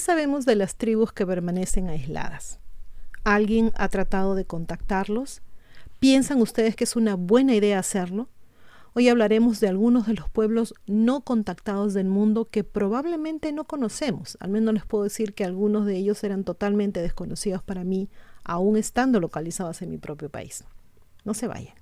¿Qué sabemos de las tribus que permanecen aisladas? ¿Alguien ha tratado de contactarlos? ¿Piensan ustedes que es una buena idea hacerlo? Hoy hablaremos de algunos de los pueblos no contactados del mundo que probablemente no conocemos. Al menos les puedo decir que algunos de ellos eran totalmente desconocidos para mí, aún estando localizados en mi propio país. No se vayan.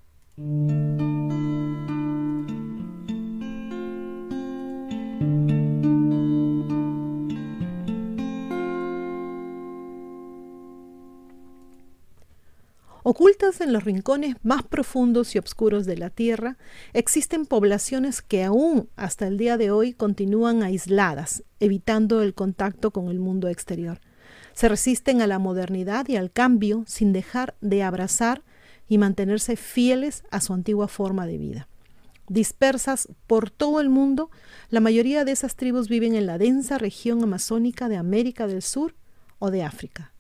Ocultas en los rincones más profundos y oscuros de la Tierra, existen poblaciones que aún hasta el día de hoy continúan aisladas, evitando el contacto con el mundo exterior. Se resisten a la modernidad y al cambio sin dejar de abrazar y mantenerse fieles a su antigua forma de vida. Dispersas por todo el mundo, la mayoría de esas tribus viven en la densa región amazónica de América del Sur o de África.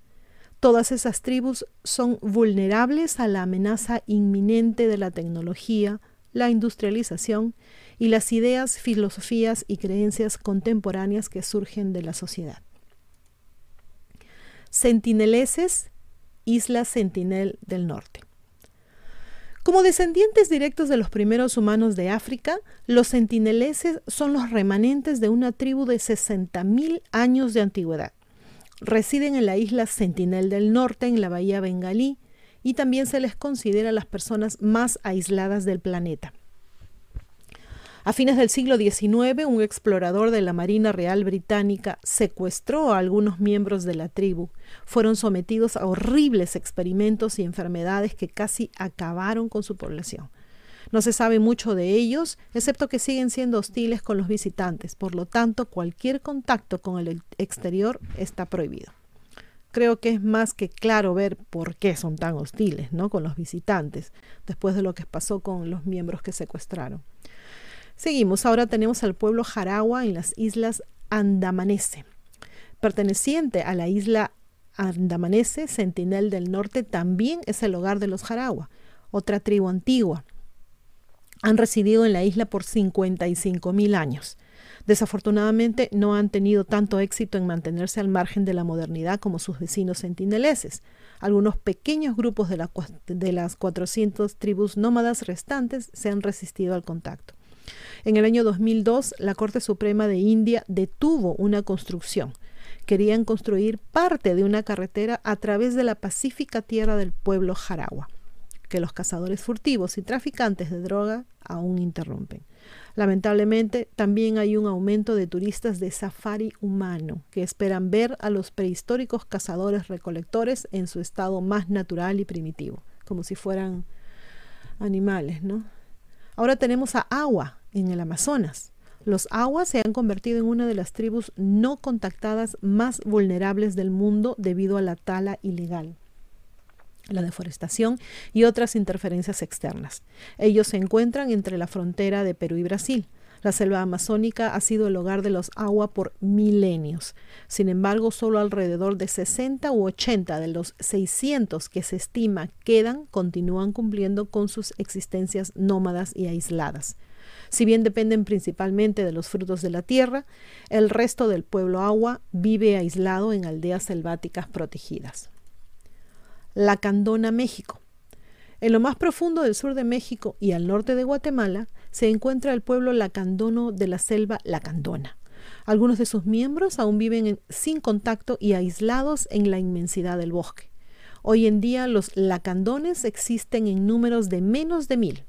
Todas esas tribus son vulnerables a la amenaza inminente de la tecnología, la industrialización y las ideas, filosofías y creencias contemporáneas que surgen de la sociedad. Sentineleses, Isla Sentinel del Norte. Como descendientes directos de los primeros humanos de África, los sentineleses son los remanentes de una tribu de 60.000 años de antigüedad residen en la isla Sentinel del Norte, en la bahía Bengalí, y también se les considera las personas más aisladas del planeta. A fines del siglo XIX, un explorador de la Marina Real Británica secuestró a algunos miembros de la tribu. Fueron sometidos a horribles experimentos y enfermedades que casi acabaron con su población. No se sabe mucho de ellos, excepto que siguen siendo hostiles con los visitantes. Por lo tanto, cualquier contacto con el exterior está prohibido. Creo que es más que claro ver por qué son tan hostiles ¿no? con los visitantes, después de lo que pasó con los miembros que secuestraron. Seguimos, ahora tenemos al pueblo Jaragua en las islas Andamanese. Perteneciente a la isla Andamanese, Sentinel del Norte también es el hogar de los Jaragua, otra tribu antigua han residido en la isla por 55 mil años. Desafortunadamente no han tenido tanto éxito en mantenerse al margen de la modernidad como sus vecinos sentineleses. Algunos pequeños grupos de, de las 400 tribus nómadas restantes se han resistido al contacto. En el año 2002, la Corte Suprema de India detuvo una construcción. Querían construir parte de una carretera a través de la pacífica tierra del pueblo Jarawa que los cazadores furtivos y traficantes de droga aún interrumpen. Lamentablemente, también hay un aumento de turistas de safari humano que esperan ver a los prehistóricos cazadores recolectores en su estado más natural y primitivo, como si fueran animales, ¿no? Ahora tenemos a Agua en el Amazonas. Los aguas se han convertido en una de las tribus no contactadas más vulnerables del mundo debido a la tala ilegal la deforestación y otras interferencias externas. Ellos se encuentran entre la frontera de Perú y Brasil. La selva amazónica ha sido el hogar de los agua por milenios. Sin embargo, solo alrededor de 60 u 80 de los 600 que se estima quedan continúan cumpliendo con sus existencias nómadas y aisladas. Si bien dependen principalmente de los frutos de la tierra, el resto del pueblo agua vive aislado en aldeas selváticas protegidas. Lacandona, México. En lo más profundo del sur de México y al norte de Guatemala se encuentra el pueblo lacandono de la selva Lacandona. Algunos de sus miembros aún viven sin contacto y aislados en la inmensidad del bosque. Hoy en día los lacandones existen en números de menos de mil.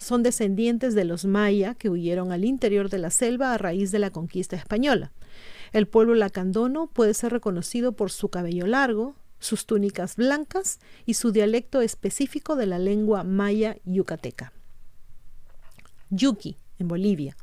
Son descendientes de los maya que huyeron al interior de la selva a raíz de la conquista española. El pueblo lacandono puede ser reconocido por su cabello largo, sus túnicas blancas y su dialecto específico de la lengua maya yucateca. Yuki, en Bolivia.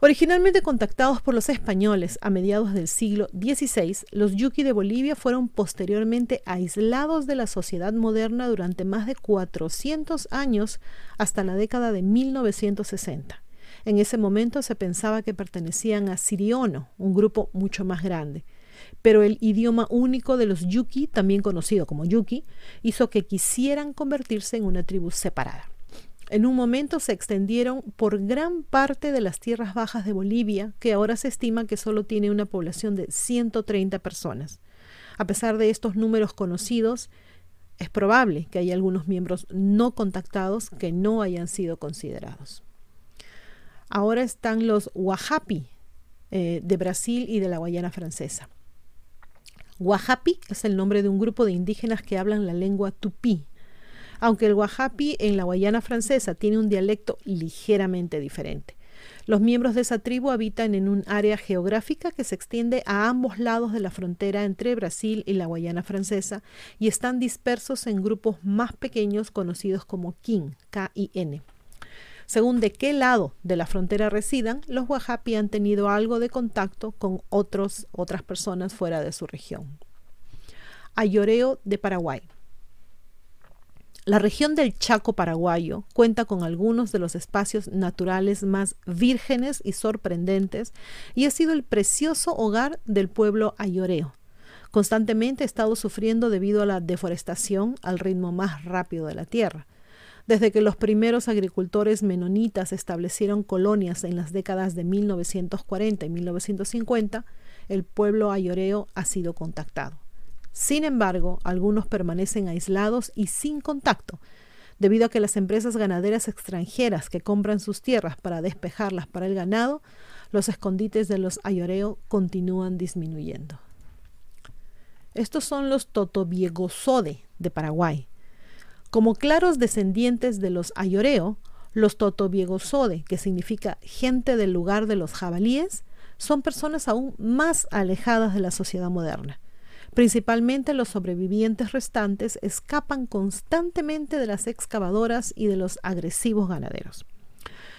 Originalmente contactados por los españoles a mediados del siglo XVI, los yuki de Bolivia fueron posteriormente aislados de la sociedad moderna durante más de 400 años hasta la década de 1960. En ese momento se pensaba que pertenecían a Siriono, un grupo mucho más grande pero el idioma único de los Yuki, también conocido como Yuki, hizo que quisieran convertirse en una tribu separada. En un momento se extendieron por gran parte de las tierras bajas de Bolivia, que ahora se estima que solo tiene una población de 130 personas. A pesar de estos números conocidos, es probable que haya algunos miembros no contactados que no hayan sido considerados. Ahora están los Wahapi eh, de Brasil y de la Guayana francesa. Wahapi es el nombre de un grupo de indígenas que hablan la lengua tupí, aunque el Wahapi en la Guayana francesa tiene un dialecto ligeramente diferente. Los miembros de esa tribu habitan en un área geográfica que se extiende a ambos lados de la frontera entre Brasil y la Guayana francesa y están dispersos en grupos más pequeños conocidos como KIN, K-I-N. Según de qué lado de la frontera residan, los Wahapi han tenido algo de contacto con otros, otras personas fuera de su región. Ayoreo de Paraguay. La región del Chaco paraguayo cuenta con algunos de los espacios naturales más vírgenes y sorprendentes y ha sido el precioso hogar del pueblo ayoreo. Constantemente ha estado sufriendo debido a la deforestación al ritmo más rápido de la tierra. Desde que los primeros agricultores menonitas establecieron colonias en las décadas de 1940 y 1950, el pueblo ayoreo ha sido contactado. Sin embargo, algunos permanecen aislados y sin contacto, debido a que las empresas ganaderas extranjeras que compran sus tierras para despejarlas para el ganado, los escondites de los ayoreo continúan disminuyendo. Estos son los Totobiegosode de Paraguay. Como claros descendientes de los ayoreo, los Totobiegosode, que significa gente del lugar de los jabalíes, son personas aún más alejadas de la sociedad moderna Principalmente los sobrevivientes restantes escapan constantemente de las excavadoras y de los agresivos ganaderos.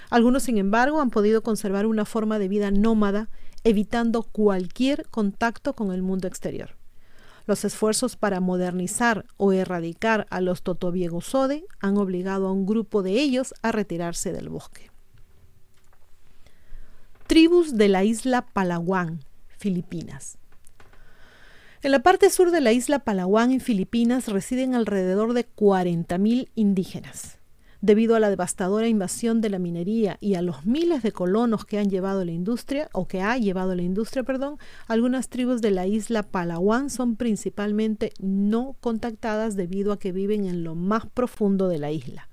Algunos, sin embargo, han podido conservar una forma de vida nómada, evitando cualquier contacto con el mundo exterior. Los esfuerzos para modernizar o erradicar a los Totobiegosode han obligado a un grupo de ellos a retirarse del bosque. Tribus de la isla Palawan, Filipinas. En la parte sur de la isla Palawan, en Filipinas, residen alrededor de 40.000 indígenas. Debido a la devastadora invasión de la minería y a los miles de colonos que han llevado la industria, o que ha llevado la industria, perdón, algunas tribus de la isla Palawan son principalmente no contactadas debido a que viven en lo más profundo de la isla.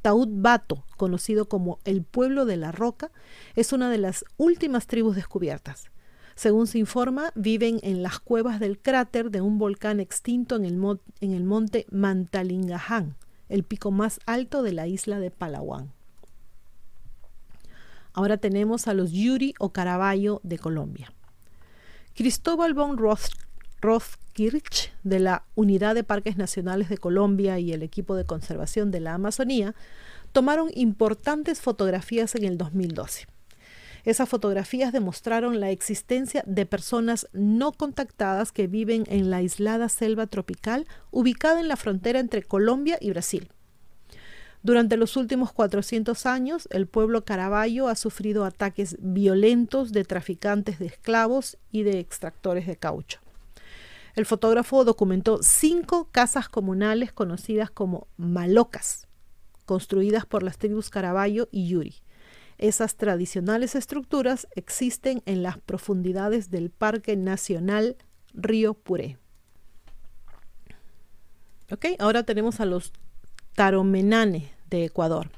Taud Bato, conocido como el pueblo de la roca, es una de las últimas tribus descubiertas. Según se informa, viven en las cuevas del cráter de un volcán extinto en el, monte Mantalingaján, el pico más alto de la isla de Palawan. Ahora tenemos a los Yuri o Caraballo de Colombia. Cristóbal von Rothkirch de la Unidad de Parques Nacionales de Colombia y el equipo de conservación de la Amazonía tomaron importantes fotografías en el 2012. Esas fotografías demostraron la existencia de personas no contactadas que viven en la aislada selva tropical ubicada en la frontera entre Colombia y Brasil. Durante los últimos 400 años, el pueblo caraballo ha sufrido ataques violentos de traficantes de esclavos y de extractores de caucho. El fotógrafo documentó cinco casas comunales conocidas como malocas, construidas por las tribus Caraballo y Yuri. Esas tradicionales estructuras existen en las profundidades del Parque Nacional Río Puré. ahora tenemos a los Taromenane de Ecuador.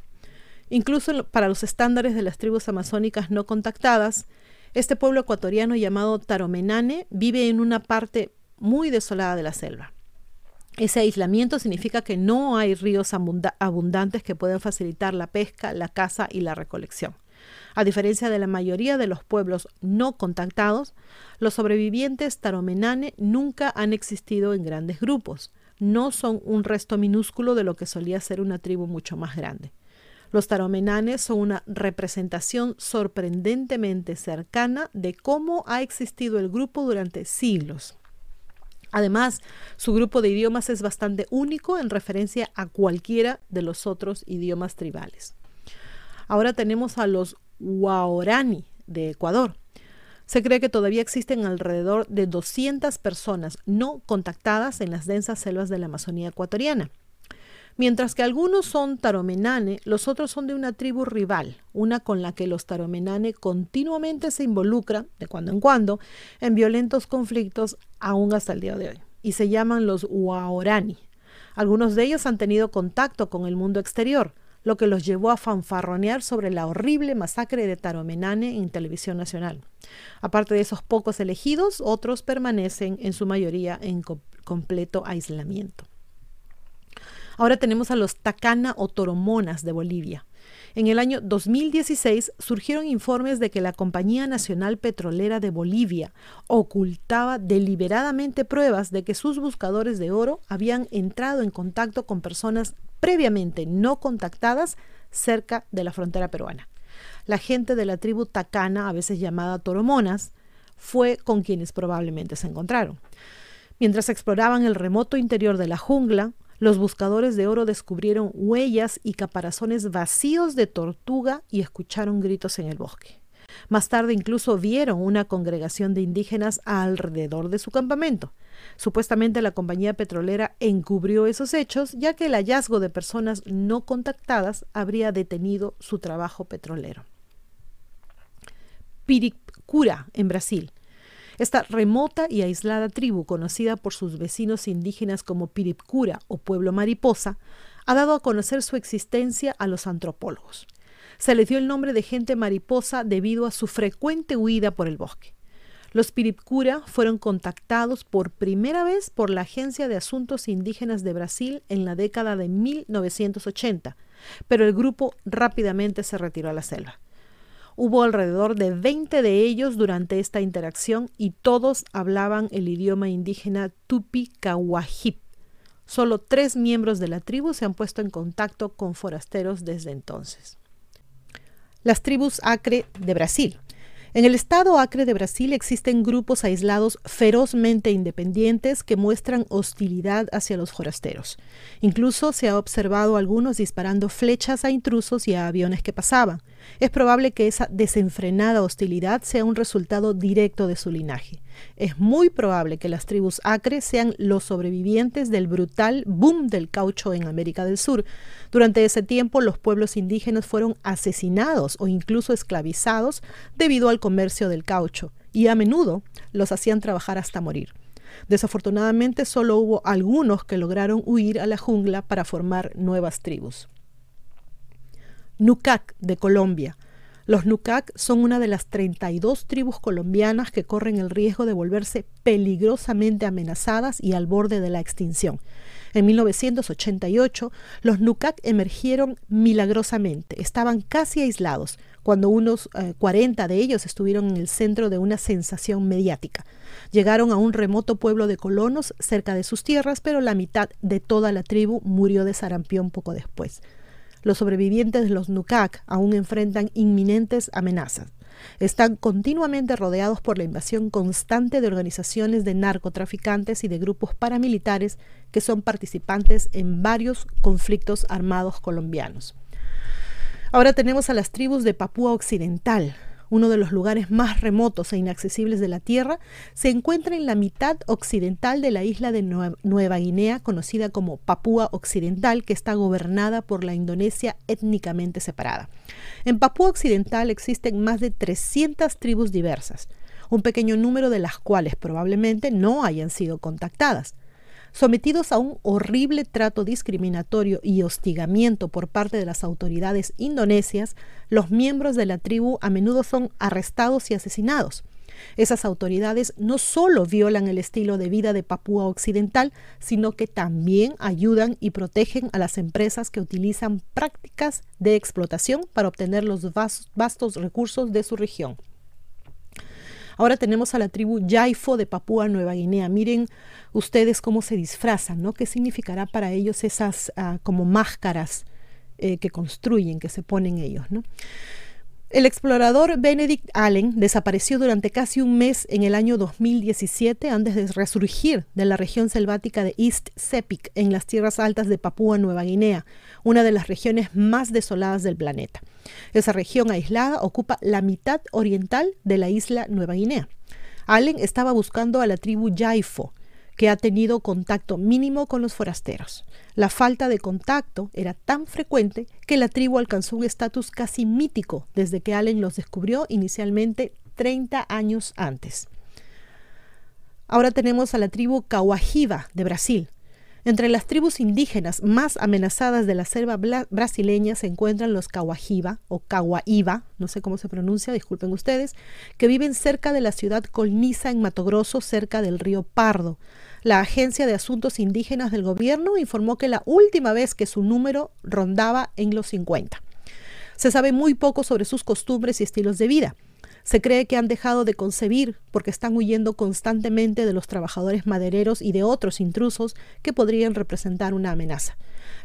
Incluso para los estándares de las tribus amazónicas no contactadas, este pueblo ecuatoriano llamado Taromenane vive en una parte muy desolada de la selva. Ese aislamiento significa que no hay ríos abundantes que puedan facilitar la pesca, la caza y la recolección. A diferencia de la mayoría de los pueblos no contactados, los sobrevivientes taromenane nunca han existido en grandes grupos. No son un resto minúsculo de lo que solía ser una tribu mucho más grande. Los taromenanes son una representación sorprendentemente cercana de cómo ha existido el grupo durante siglos. Además, su grupo de idiomas es bastante único en referencia a cualquiera de los otros idiomas tribales. Ahora tenemos a los Waorani de Ecuador. Se cree que todavía existen alrededor de 200 personas no contactadas en las densas selvas de la Amazonía ecuatoriana. Mientras que algunos son taromenane, los otros son de una tribu rival, una con la que los taromenane continuamente se involucran, de cuando en cuando, en violentos conflictos aún hasta el día de hoy, y se llaman los Uaorani. Algunos de ellos han tenido contacto con el mundo exterior, lo que los llevó a fanfarronear sobre la horrible masacre de Taromenane en televisión nacional. Aparte de esos pocos elegidos, otros permanecen en su mayoría en completo aislamiento. Ahora tenemos a los Tacana o Toromonas de Bolivia. En el año 2016 surgieron informes de que la Compañía Nacional Petrolera de Bolivia ocultaba deliberadamente pruebas de que sus buscadores de oro habían entrado en contacto con personas previamente no contactadas cerca de la frontera peruana. La gente de la tribu Tacana, a veces llamada Toromonas, fue con quienes probablemente se encontraron. Mientras exploraban el remoto interior de la jungla, los buscadores de oro descubrieron huellas y caparazones vacíos de tortuga y escucharon gritos en el bosque. Más tarde incluso vieron una congregación de indígenas alrededor de su campamento. Supuestamente la compañía petrolera encubrió esos hechos ya que el hallazgo de personas no contactadas habría detenido su trabajo petrolero. Piricura, en Brasil, esta remota y aislada tribu, conocida por sus vecinos indígenas como Piripcura o pueblo mariposa, ha dado a conocer su existencia a los antropólogos. Se les dio el nombre de gente mariposa debido a su frecuente huida por el bosque. Los Piripcura fueron contactados por primera vez por la Agencia de Asuntos Indígenas de Brasil en la década de 1980, pero el grupo rápidamente se retiró a la selva. Hubo alrededor de 20 de ellos durante esta interacción y todos hablaban el idioma indígena tupi. Solo tres miembros de la tribu se han puesto en contacto con forasteros desde entonces. Las tribus Acre de Brasil. En el estado Acre de Brasil existen grupos aislados ferozmente independientes que muestran hostilidad hacia los forasteros. Incluso se ha observado algunos disparando flechas a intrusos y a aviones que pasaban. Es probable que esa desenfrenada hostilidad sea un resultado directo de su linaje. Es muy probable que las tribus Acre sean los sobrevivientes del brutal boom del caucho en América del Sur. Durante ese tiempo los pueblos indígenas fueron asesinados o incluso esclavizados debido al comercio del caucho y a menudo los hacían trabajar hasta morir. Desafortunadamente solo hubo algunos que lograron huir a la jungla para formar nuevas tribus. Nucac de Colombia. Los Nucac son una de las 32 tribus colombianas que corren el riesgo de volverse peligrosamente amenazadas y al borde de la extinción. En 1988, los Nucac emergieron milagrosamente. Estaban casi aislados, cuando unos 40 eh, de ellos estuvieron en el centro de una sensación mediática. Llegaron a un remoto pueblo de colonos cerca de sus tierras, pero la mitad de toda la tribu murió de sarampión poco después. Los sobrevivientes de los Nukak aún enfrentan inminentes amenazas. Están continuamente rodeados por la invasión constante de organizaciones de narcotraficantes y de grupos paramilitares que son participantes en varios conflictos armados colombianos. Ahora tenemos a las tribus de Papúa Occidental, uno de los lugares más remotos e inaccesibles de la Tierra, se encuentra en la mitad occidental de la isla de Nueva Guinea, conocida como Papúa Occidental, que está gobernada por la Indonesia étnicamente separada. En Papúa Occidental existen más de 300 tribus diversas, un pequeño número de las cuales probablemente no hayan sido contactadas. Sometidos a un horrible trato discriminatorio y hostigamiento por parte de las autoridades indonesias, los miembros de la tribu a menudo son arrestados y asesinados. Esas autoridades no solo violan el estilo de vida de Papúa Occidental, sino que también ayudan y protegen a las empresas que utilizan prácticas de explotación para obtener los vastos recursos de su región. Ahora tenemos a la tribu Yaifo de Papúa Nueva Guinea. Miren ustedes cómo se disfrazan, ¿no? ¿Qué significará para ellos esas ah, como máscaras eh, que construyen, que se ponen ellos, ¿no? El explorador Benedict Allen desapareció durante casi un mes en el año 2017 antes de resurgir de la región selvática de East Sepik en las tierras altas de Papúa Nueva Guinea, una de las regiones más desoladas del planeta. Esa región aislada ocupa la mitad oriental de la isla Nueva Guinea. Allen estaba buscando a la tribu Yaifo, que ha tenido contacto mínimo con los forasteros. La falta de contacto era tan frecuente que la tribu alcanzó un estatus casi mítico desde que Allen los descubrió inicialmente 30 años antes. Ahora tenemos a la tribu Kawajiba de Brasil, entre las tribus indígenas más amenazadas de la selva brasileña se encuentran los Kawajiba o Kawaiba, no sé cómo se pronuncia, disculpen ustedes, que viven cerca de la ciudad Colniza en Mato Grosso, cerca del río Pardo. La Agencia de Asuntos Indígenas del gobierno informó que la última vez que su número rondaba en los 50. Se sabe muy poco sobre sus costumbres y estilos de vida. Se cree que han dejado de concebir porque están huyendo constantemente de los trabajadores madereros y de otros intrusos que podrían representar una amenaza.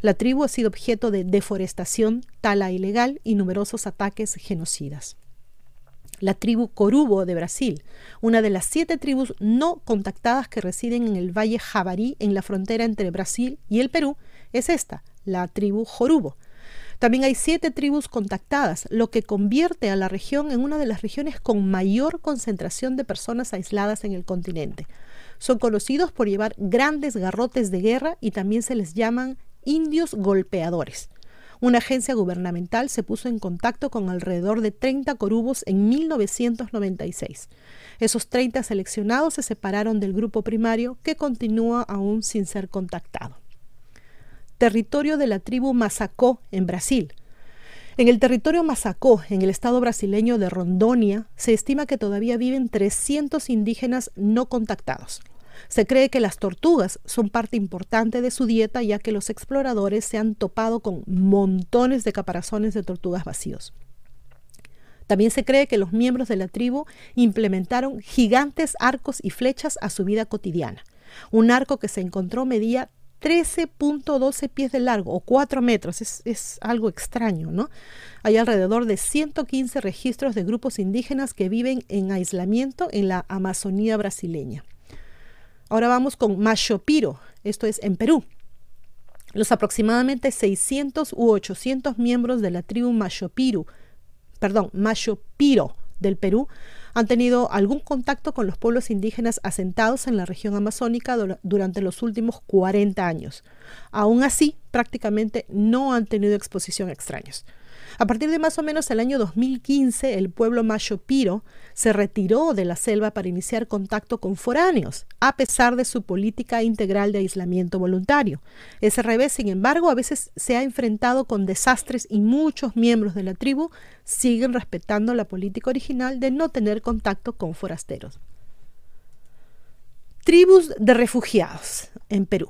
La tribu ha sido objeto de deforestación, tala ilegal y numerosos ataques genocidas. La tribu Corubo de Brasil, una de las siete tribus no contactadas que residen en el Valle Jabarí en la frontera entre Brasil y el Perú, es esta, la tribu Jorubo. También hay siete tribus contactadas, lo que convierte a la región en una de las regiones con mayor concentración de personas aisladas en el continente. Son conocidos por llevar grandes garrotes de guerra y también se les llaman indios golpeadores. Una agencia gubernamental se puso en contacto con alrededor de 30 corubos en 1996. Esos 30 seleccionados se separaron del grupo primario que continúa aún sin ser contactado territorio de la tribu Masacó en Brasil. En el territorio Masacó, en el estado brasileño de Rondônia, se estima que todavía viven 300 indígenas no contactados. Se cree que las tortugas son parte importante de su dieta ya que los exploradores se han topado con montones de caparazones de tortugas vacíos. También se cree que los miembros de la tribu implementaron gigantes arcos y flechas a su vida cotidiana. Un arco que se encontró medía 13.12 pies de largo o 4 metros. Es, algo extraño, ¿no? Hay alrededor de 115 registros de grupos indígenas que viven en aislamiento en la Amazonía brasileña. Ahora vamos con Machopiro, esto es en Perú. Los aproximadamente 600 u 800 miembros de la tribu Machopiro, perdón, Machopiro del Perú han tenido algún contacto con los pueblos indígenas asentados en la región amazónica durante los últimos 40 años. Aún así, prácticamente no han tenido exposición a extraños. A partir de más o menos el año 2015, el pueblo Machopiro se retiró de la selva para iniciar contacto con foráneos, a pesar de su política integral de aislamiento voluntario. Ese revés, sin embargo, a veces se ha enfrentado con desastres y muchos miembros de la tribu siguen respetando la política original de no tener contacto con forasteros. Tribus de refugiados en Perú.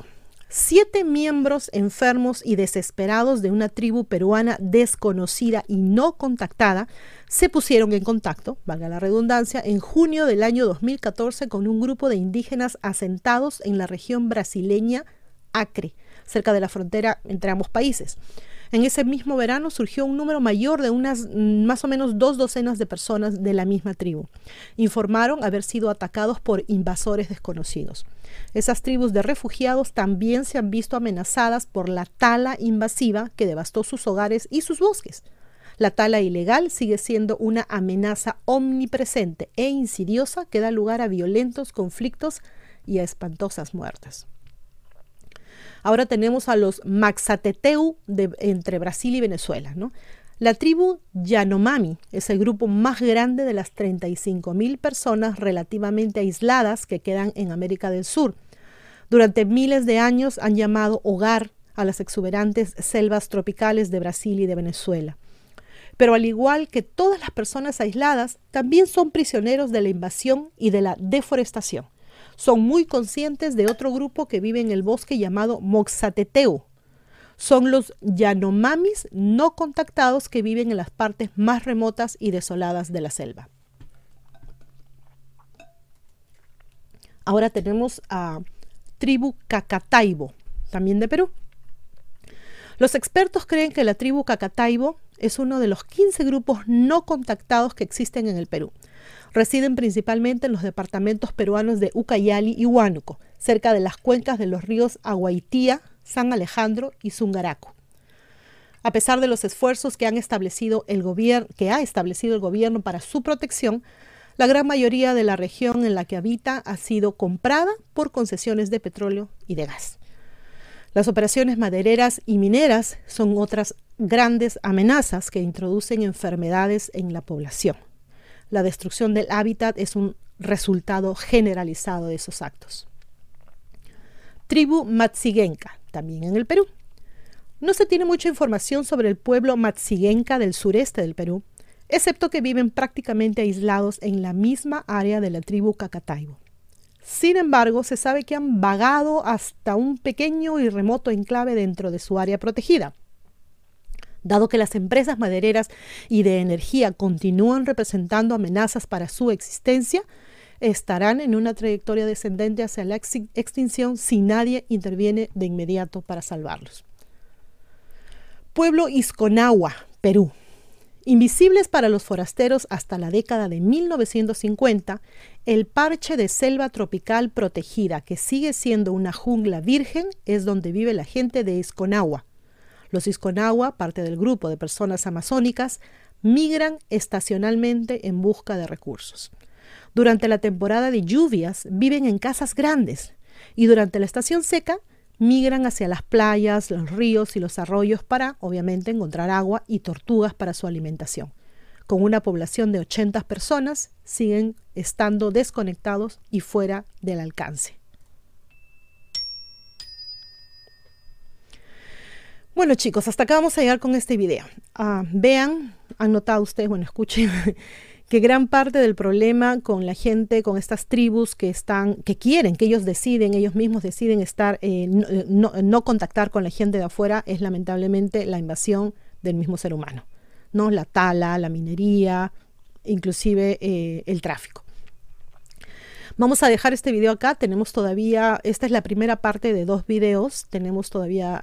Siete miembros enfermos y desesperados de una tribu peruana desconocida y no contactada se pusieron en contacto, valga la redundancia, en junio del año 2014 con un grupo de indígenas asentados en la región brasileña Acre, cerca de la frontera entre ambos países. En ese mismo verano surgió un número mayor de unas mm, más o menos dos docenas de personas de la misma tribu. Informaron haber sido atacados por invasores desconocidos. Esas tribus de refugiados también se han visto amenazadas por la tala invasiva que devastó sus hogares y sus bosques. La tala ilegal sigue siendo una amenaza omnipresente e insidiosa que da lugar a violentos conflictos y a espantosas muertes. Ahora tenemos a los Maxateteu de, entre Brasil y Venezuela. ¿no? La tribu Yanomami es el grupo más grande de las 35.000 personas relativamente aisladas que quedan en América del Sur. Durante miles de años han llamado hogar a las exuberantes selvas tropicales de Brasil y de Venezuela. Pero al igual que todas las personas aisladas, también son prisioneros de la invasión y de la deforestación son muy conscientes de otro grupo que vive en el bosque llamado Moxateteu. Son los Yanomamis no contactados que viven en las partes más remotas y desoladas de la selva. Ahora tenemos a tribu Cacataibo, también de Perú. Los expertos creen que la tribu Cacataibo es uno de los 15 grupos no contactados que existen en el Perú. Residen principalmente en los departamentos peruanos de Ucayali y Huánuco, cerca de las cuencas de los ríos Aguaitía, San Alejandro y Zungaraco. A pesar de los esfuerzos que, han que ha establecido el gobierno para su protección, La gran mayoría de la región en la que habita ha sido comprada por concesiones de petróleo y de gas. Las operaciones madereras y mineras son otras grandes amenazas que introducen enfermedades en la población. La destrucción del hábitat es un resultado generalizado de esos actos. Tribu Matsigenka, también en el Perú. No se tiene mucha información sobre el pueblo Matsigenka del sureste del Perú, excepto que viven prácticamente aislados en la misma área de la tribu Cacataibo. Sin embargo, se sabe que han vagado hasta un pequeño y remoto enclave dentro de su área protegida. Dado que las empresas madereras y de energía continúan representando amenazas para su existencia, estarán en una trayectoria descendente hacia la extinción si nadie interviene de inmediato para salvarlos. Pueblo Isconagua, Perú. Invisibles para los forasteros hasta la década de 1950, el parche de selva tropical protegida, que sigue siendo una jungla virgen, es donde vive la gente de Isconagua. Los Isconagua, parte del grupo de personas amazónicas, migran estacionalmente en busca de recursos. Durante la temporada de lluvias viven en casas grandes y durante la estación seca migran hacia las playas, los ríos y los arroyos para, obviamente, encontrar agua y tortugas para su alimentación. Con una población de 80 personas, siguen estando desconectados y fuera del alcance. Bueno chicos, hasta acá vamos a llegar con este video. Ah, vean, han notado ustedes, bueno, escuchen que gran parte del problema con la gente, con estas tribus que están, que quieren, que ellos deciden, ellos mismos deciden estar, eh, eh, no, contactar con la gente de afuera, es lamentablemente la invasión del mismo ser humano, ¿no? La tala, la minería, inclusive eh, el tráfico. Vamos a dejar este video acá. Tenemos todavía, esta es la primera parte de dos videos. Tenemos todavía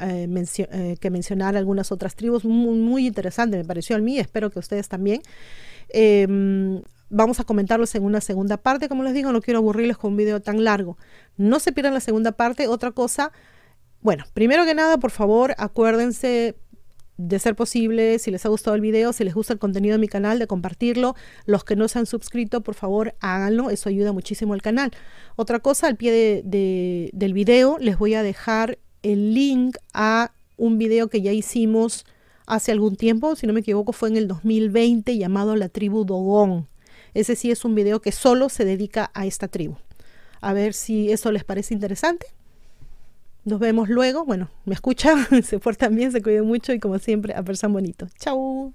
que mencionar algunas otras tribus muy, muy interesantes, me pareció a mí. Espero que ustedes también. Em, vamos a comentarlos en una segunda parte. Como les digo, no quiero aburrirles con un video tan largo. No se pierdan la segunda parte. Otra cosa, bueno, primero que nada, por favor, acuérdense de ser posible, si les ha gustado el video, si les gusta el contenido de mi canal, de compartirlo. Los que no se han suscrito, por favor, háganlo. Eso ayuda muchísimo al canal. Otra cosa, al pie del video les voy a dejar el link a un video que ya hicimos hace algún tiempo, si no me equivoco fue en el 2020, llamado La tribu Dogón. Ese sí es un video que solo se dedica a esta tribu. A ver si eso les parece interesante. Nos vemos luego. Bueno, me escuchan, se portan bien, se cuiden mucho y como siempre, a personas bonito. Chau.